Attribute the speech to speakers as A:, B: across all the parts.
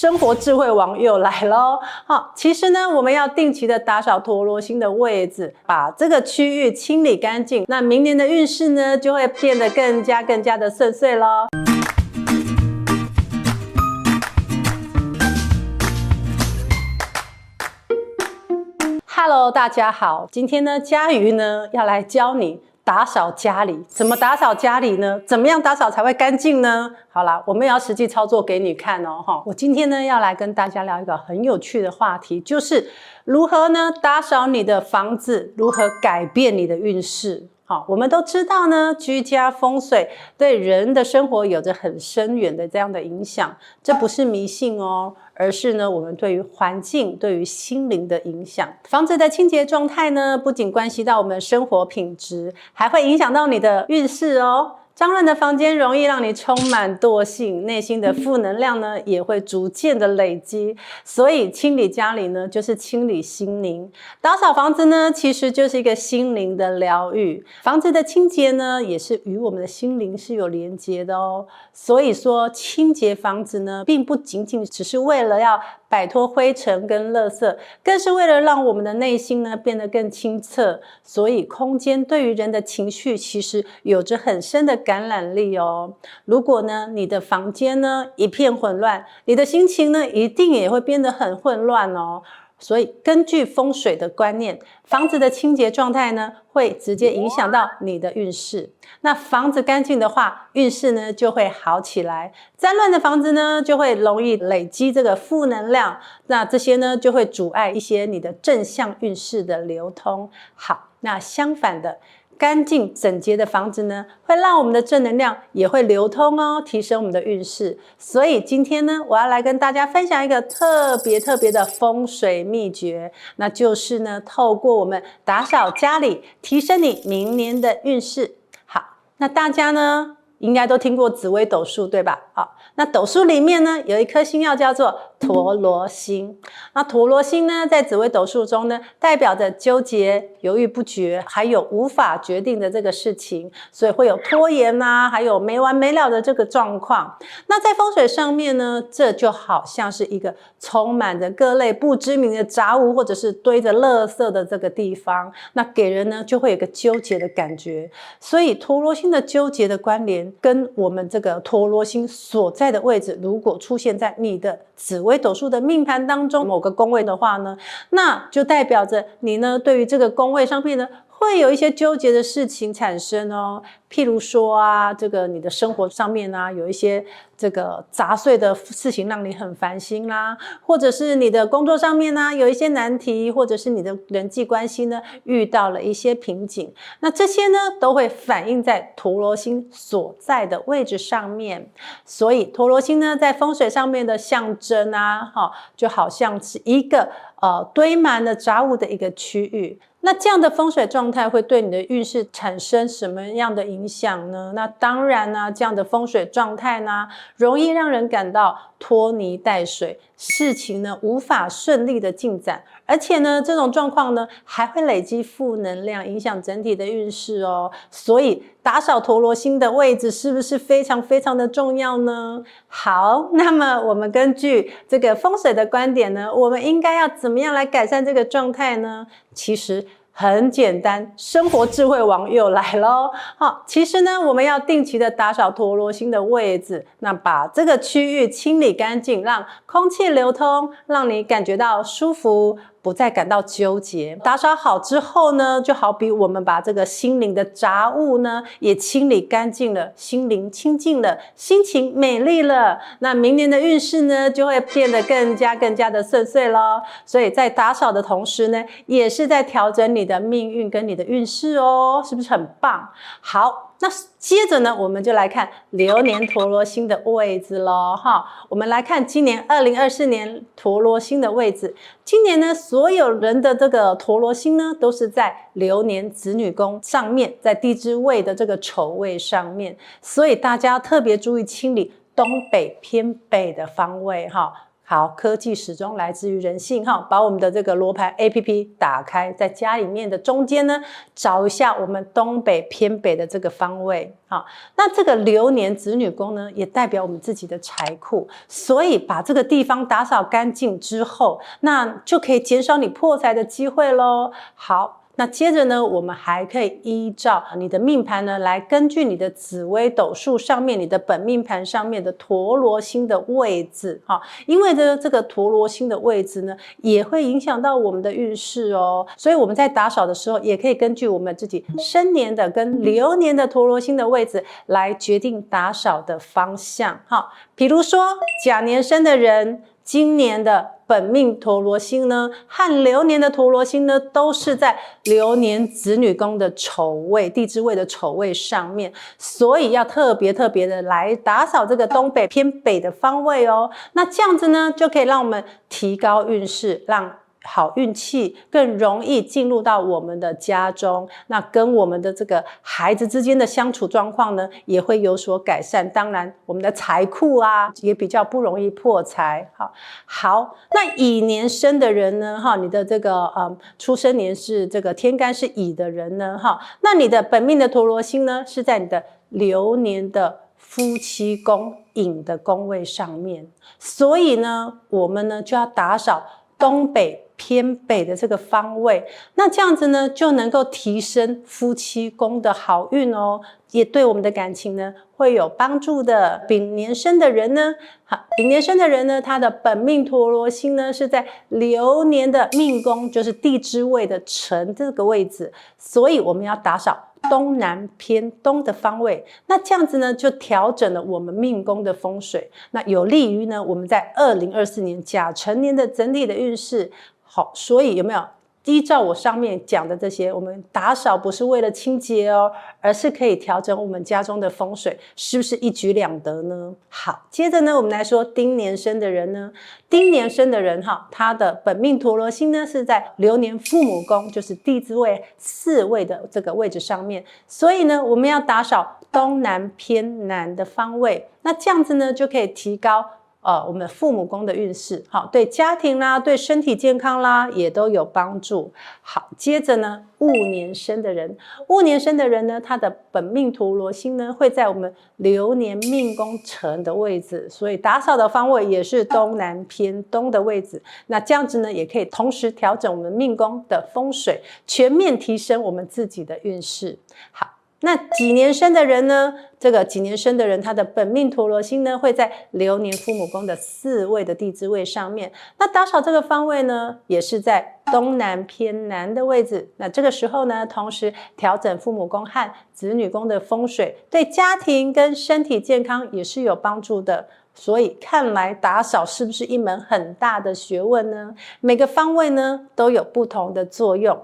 A: 生活智慧王又来喽！好，其实呢，我们要定期的打扫陀螺星的位置，把这个区域清理干净，那明年的运势呢，就会变得更加更加的顺遂喽。Hello，大家好，今天呢，家瑜呢要来教你。打扫家里，怎么打扫家里呢？怎么样打扫才会干净呢？好啦，我们要实际操作给你看哦，哈！我今天呢要来跟大家聊一个很有趣的话题，就是如何呢打扫你的房子，如何改变你的运势。好，我们都知道呢，居家风水对人的生活有着很深远的这样的影响，这不是迷信哦。而是呢，我们对于环境、对于心灵的影响。房子的清洁状态呢，不仅关系到我们生活品质，还会影响到你的运势哦。脏乱的房间容易让你充满惰性，内心的负能量呢也会逐渐的累积。所以清理家里呢，就是清理心灵。打扫房子呢，其实就是一个心灵的疗愈。房子的清洁呢，也是与我们的心灵是有连接的哦。所以说，清洁房子呢，并不仅仅只是为了要摆脱灰尘跟垃圾，更是为了让我们的内心呢变得更清澈。所以，空间对于人的情绪其实有着很深的感染力哦。如果呢你的房间呢一片混乱，你的心情呢一定也会变得很混乱哦。所以，根据风水的观念，房子的清洁状态呢，会直接影响到你的运势。那房子干净的话，运势呢就会好起来。脏乱的房子呢，就会容易累积这个负能量。那这些呢，就会阻碍一些你的正向运势的流通。好，那相反的。干净整洁的房子呢，会让我们的正能量也会流通哦，提升我们的运势。所以今天呢，我要来跟大家分享一个特别特别的风水秘诀，那就是呢，透过我们打扫家里，提升你明年的运势。好，那大家呢，应该都听过紫微斗数，对吧？好，那斗数里面呢，有一颗星曜叫做陀罗星。那陀罗星呢，在紫微斗数中呢，代表着纠结、犹豫不决，还有无法决定的这个事情，所以会有拖延呐、啊，还有没完没了的这个状况。那在风水上面呢，这就好像是一个充满着各类不知名的杂物，或者是堆着垃圾的这个地方，那给人呢就会有个纠结的感觉。所以陀罗星的纠结的关联。跟我们这个陀罗星所在的位置，如果出现在你的紫微斗数的命盘当中某个宫位的话呢，那就代表着你呢对于这个宫位上面呢。会有一些纠结的事情产生哦，譬如说啊，这个你的生活上面啊，有一些这个杂碎的事情让你很烦心啦，或者是你的工作上面呢、啊、有一些难题，或者是你的人际关系呢遇到了一些瓶颈，那这些呢都会反映在陀罗星所在的位置上面。所以陀罗星呢在风水上面的象征啊，哈，就好像是一个呃堆满了杂物的一个区域。那这样的风水状态会对你的运势产生什么样的影影响呢？那当然呢，这样的风水状态呢，容易让人感到拖泥带水，事情呢无法顺利的进展，而且呢，这种状况呢还会累积负能量，影响整体的运势哦。所以打扫陀螺星的位置是不是非常非常的重要呢？好，那么我们根据这个风水的观点呢，我们应该要怎么样来改善这个状态呢？其实。很简单，生活智慧王又来喽！好，其实呢，我们要定期的打扫陀螺星的位置，那把这个区域清理干净，让空气流通，让你感觉到舒服。不再感到纠结。打扫好之后呢，就好比我们把这个心灵的杂物呢也清理干净了，心灵清净了，心情美丽了，那明年的运势呢就会变得更加更加的顺遂喽。所以在打扫的同时呢，也是在调整你的命运跟你的运势哦，是不是很棒？好。那接着呢，我们就来看流年陀罗星的位置喽，哈。我们来看今年二零二四年陀罗星的位置。今年呢，所有人的这个陀罗星呢，都是在流年子女宫上面，在地支位的这个丑位上面，所以大家特别注意清理东北偏北的方位，哈。好，科技始终来自于人性哈。把我们的这个罗盘 APP 打开，在家里面的中间呢，找一下我们东北偏北的这个方位。好，那这个流年子女宫呢，也代表我们自己的财库，所以把这个地方打扫干净之后，那就可以减少你破财的机会喽。好。那接着呢，我们还可以依照你的命盘呢，来根据你的紫微斗数上面，你的本命盘上面的陀罗星的位置，哈，因为呢，这个陀罗星的位置呢，也会影响到我们的运势哦。所以我们在打扫的时候，也可以根据我们自己生年的跟流年的陀罗星的位置来决定打扫的方向，哈。比如说甲年生的人，今年的。本命陀罗星呢，和流年的陀罗星呢，都是在流年子女宫的丑位、地支位的丑位上面，所以要特别特别的来打扫这个东北偏北的方位哦。那这样子呢，就可以让我们提高运势，让。好运气更容易进入到我们的家中，那跟我们的这个孩子之间的相处状况呢，也会有所改善。当然，我们的财库啊，也比较不容易破财。好，好，那乙年生的人呢，哈，你的这个呃，出生年是这个天干是乙的人呢，哈，那你的本命的陀罗星呢，是在你的流年的夫妻宫寅的宫位上面，所以呢，我们呢就要打扫东北。偏北的这个方位，那这样子呢，就能够提升夫妻宫的好运哦，也对我们的感情呢会有帮助的。丙年生的人呢，好，丙年生的人呢，他的本命陀罗星呢是在流年的命宫，就是地支位的辰这个位置，所以我们要打扫。东南偏东的方位，那这样子呢，就调整了我们命宫的风水，那有利于呢，我们在二零二四年甲辰年的整体的运势。好，所以有没有？依照我上面讲的这些，我们打扫不是为了清洁哦，而是可以调整我们家中的风水，是不是一举两得呢？好，接着呢，我们来说丁年生的人呢，丁年生的人哈，他的本命陀罗星呢是在流年父母宫，就是地支位四位的这个位置上面，所以呢，我们要打扫东南偏南的方位，那这样子呢就可以提高。呃，我们父母宫的运势，好，对家庭啦，对身体健康啦，也都有帮助。好，接着呢，戊年生的人，戊年生的人呢，他的本命陀罗星呢，会在我们流年命宫辰的位置，所以打扫的方位也是东南偏东的位置。那这样子呢，也可以同时调整我们命宫的风水，全面提升我们自己的运势。好。那己年生的人呢？这个己年生的人，他的本命陀罗星呢，会在流年父母宫的四位的地支位上面。那打扫这个方位呢，也是在东南偏南的位置。那这个时候呢，同时调整父母宫和子女宫的风水，对家庭跟身体健康也是有帮助的。所以看来打扫是不是一门很大的学问呢？每个方位呢，都有不同的作用。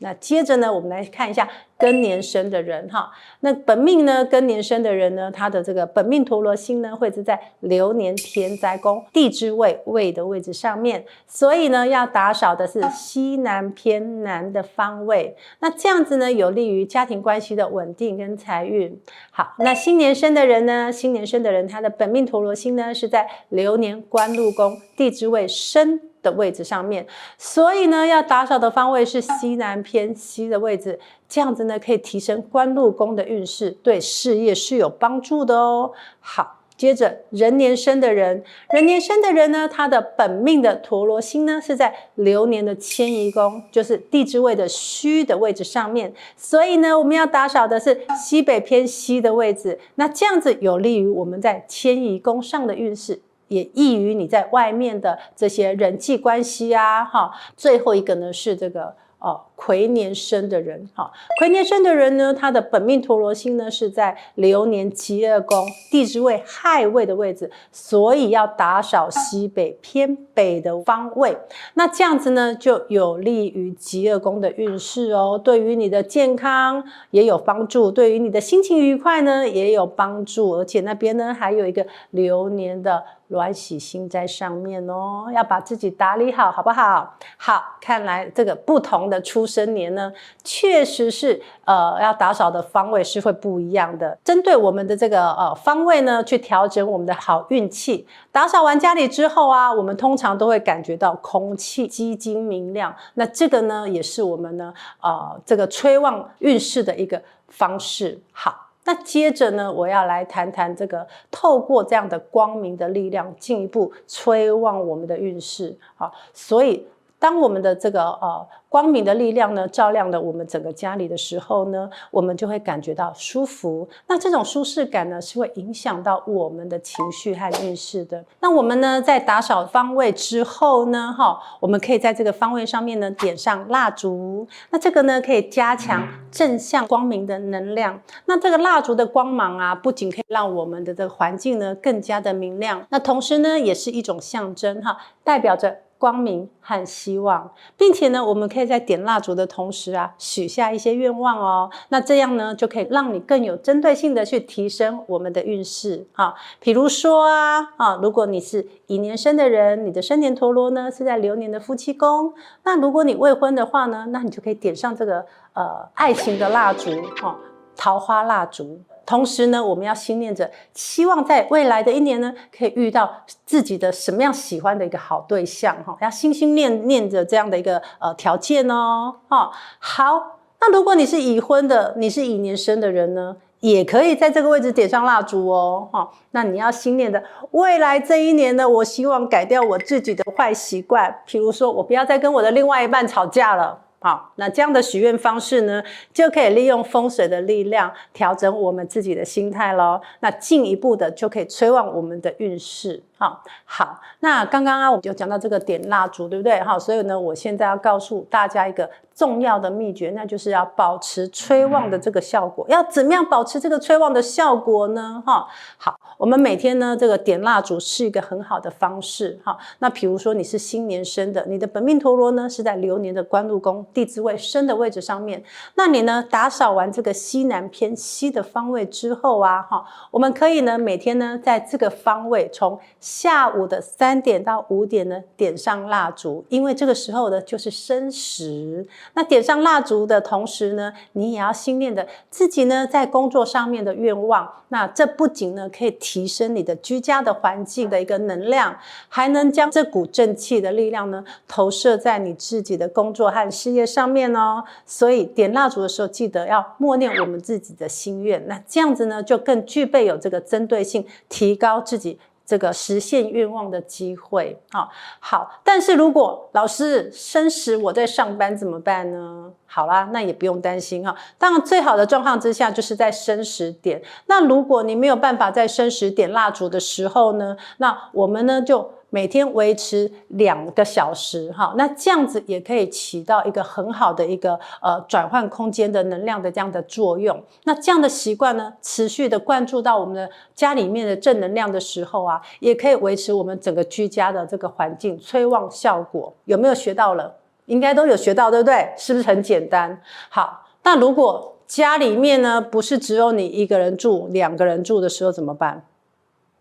A: 那接着呢，我们来看一下庚年生的人哈。那本命呢，庚年生的人呢，他的这个本命陀罗星呢，会是在流年田宅宫地支位位的位置上面，所以呢，要打扫的是西南偏南的方位。那这样子呢，有利于家庭关系的稳定跟财运。好，那辛年生的人呢，辛年生的人，他的本命陀罗星呢，是在流年官禄宫地支位生的位置上面，所以呢，要打扫的方位是西南偏西的位置，这样子呢，可以提升官禄宫的运势，对事业是有帮助的哦。好，接着壬年生的人，壬年生的人呢，他的本命的陀罗星呢是在流年的迁移宫，就是地支位的戌的位置上面，所以呢，我们要打扫的是西北偏西的位置，那这样子有利于我们在迁移宫上的运势。也易于你在外面的这些人际关系啊，哈。最后一个呢是这个哦，癸年生的人，哈，癸年生的人呢，他的本命陀罗星呢是在流年疾厄宫地支位亥位的位置，所以要打扫西北偏北的方位。那这样子呢，就有利于疾厄宫的运势哦，对于你的健康也有帮助，对于你的心情愉快呢也有帮助，而且那边呢还有一个流年的。鸾喜星在上面哦，要把自己打理好，好不好？好，看来这个不同的出生年呢，确实是呃要打扫的方位是会不一样的。针对我们的这个呃方位呢，去调整我们的好运气。打扫完家里之后啊，我们通常都会感觉到空气机晶明亮。那这个呢，也是我们呢呃这个催旺运势的一个方式。好。那接着呢，我要来谈谈这个透过这样的光明的力量，进一步催旺我们的运势。好，所以。当我们的这个呃光明的力量呢，照亮了我们整个家里的时候呢，我们就会感觉到舒服。那这种舒适感呢，是会影响到我们的情绪和运势的。那我们呢，在打扫方位之后呢，哈，我们可以在这个方位上面呢，点上蜡烛。那这个呢，可以加强正向光明的能量。那这个蜡烛的光芒啊，不仅可以让我们的这个环境呢更加的明亮，那同时呢，也是一种象征哈，代表着。光明和希望，并且呢，我们可以在点蜡烛的同时啊，许下一些愿望哦。那这样呢，就可以让你更有针对性的去提升我们的运势啊。比如说啊，啊，如果你是乙年生的人，你的生年陀螺呢是在流年的夫妻宫，那如果你未婚的话呢，那你就可以点上这个呃爱情的蜡烛，哈，桃花蜡烛。同时呢，我们要心念着，希望在未来的一年呢，可以遇到自己的什么样喜欢的一个好对象哈，要心心念念着这样的一个呃条件哦，哈，好，那如果你是已婚的，你是乙年生的人呢，也可以在这个位置点上蜡烛哦，哈，那你要心念的，未来这一年呢，我希望改掉我自己的坏习惯，譬如说我不要再跟我的另外一半吵架了。好，那这样的许愿方式呢，就可以利用风水的力量调整我们自己的心态喽。那进一步的就可以催旺我们的运势。好，好，那刚刚啊，我们就讲到这个点蜡烛，对不对？好，所以呢，我现在要告诉大家一个重要的秘诀，那就是要保持催旺的这个效果。要怎么样保持这个催旺的效果呢？哈，好，我们每天呢，这个点蜡烛是一个很好的方式。哈，那比如说你是新年生的，你的本命陀螺呢是在流年的官禄宫地支位生的位置上面，那你呢打扫完这个西南偏西的方位之后啊，哈，我们可以呢每天呢在这个方位从下午的三点到五点呢，点上蜡烛，因为这个时候呢就是申时。那点上蜡烛的同时呢，你也要心念的自己呢在工作上面的愿望。那这不仅呢可以提升你的居家的环境的一个能量，还能将这股正气的力量呢投射在你自己的工作和事业上面哦。所以点蜡烛的时候，记得要默念我们自己的心愿。那这样子呢，就更具备有这个针对性，提高自己。这个实现愿望的机会啊，好，但是如果老师生时我在上班怎么办呢？好啦，那也不用担心哈。当然，最好的状况之下就是在生时点。那如果你没有办法在生时点蜡烛的时候呢，那我们呢就。每天维持两个小时，哈，那这样子也可以起到一个很好的一个呃转换空间的能量的这样的作用。那这样的习惯呢，持续的灌注到我们的家里面的正能量的时候啊，也可以维持我们整个居家的这个环境催旺效果。有没有学到了？应该都有学到，对不对？是不是很简单？好，那如果家里面呢，不是只有你一个人住，两个人住的时候怎么办？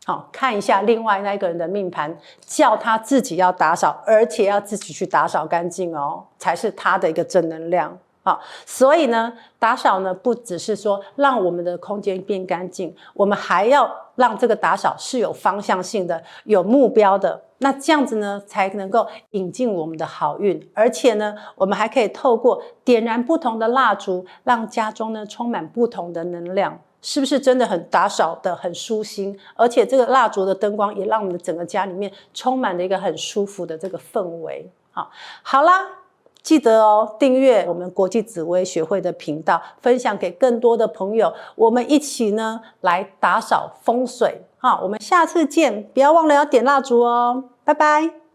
A: 好，看一下另外那一个人的命盘，叫他自己要打扫，而且要自己去打扫干净哦，才是他的一个正能量。好，所以呢，打扫呢不只是说让我们的空间变干净，我们还要让这个打扫是有方向性的、有目标的。那这样子呢，才能够引进我们的好运，而且呢，我们还可以透过点燃不同的蜡烛，让家中呢充满不同的能量。是不是真的很打扫的很舒心？而且这个蜡烛的灯光也让我们整个家里面充满了一个很舒服的这个氛围。好，好啦，记得哦，订阅我们国际紫微学会的频道，分享给更多的朋友，我们一起呢来打扫风水。好，我们下次见，不要忘了要点蜡烛哦，拜拜。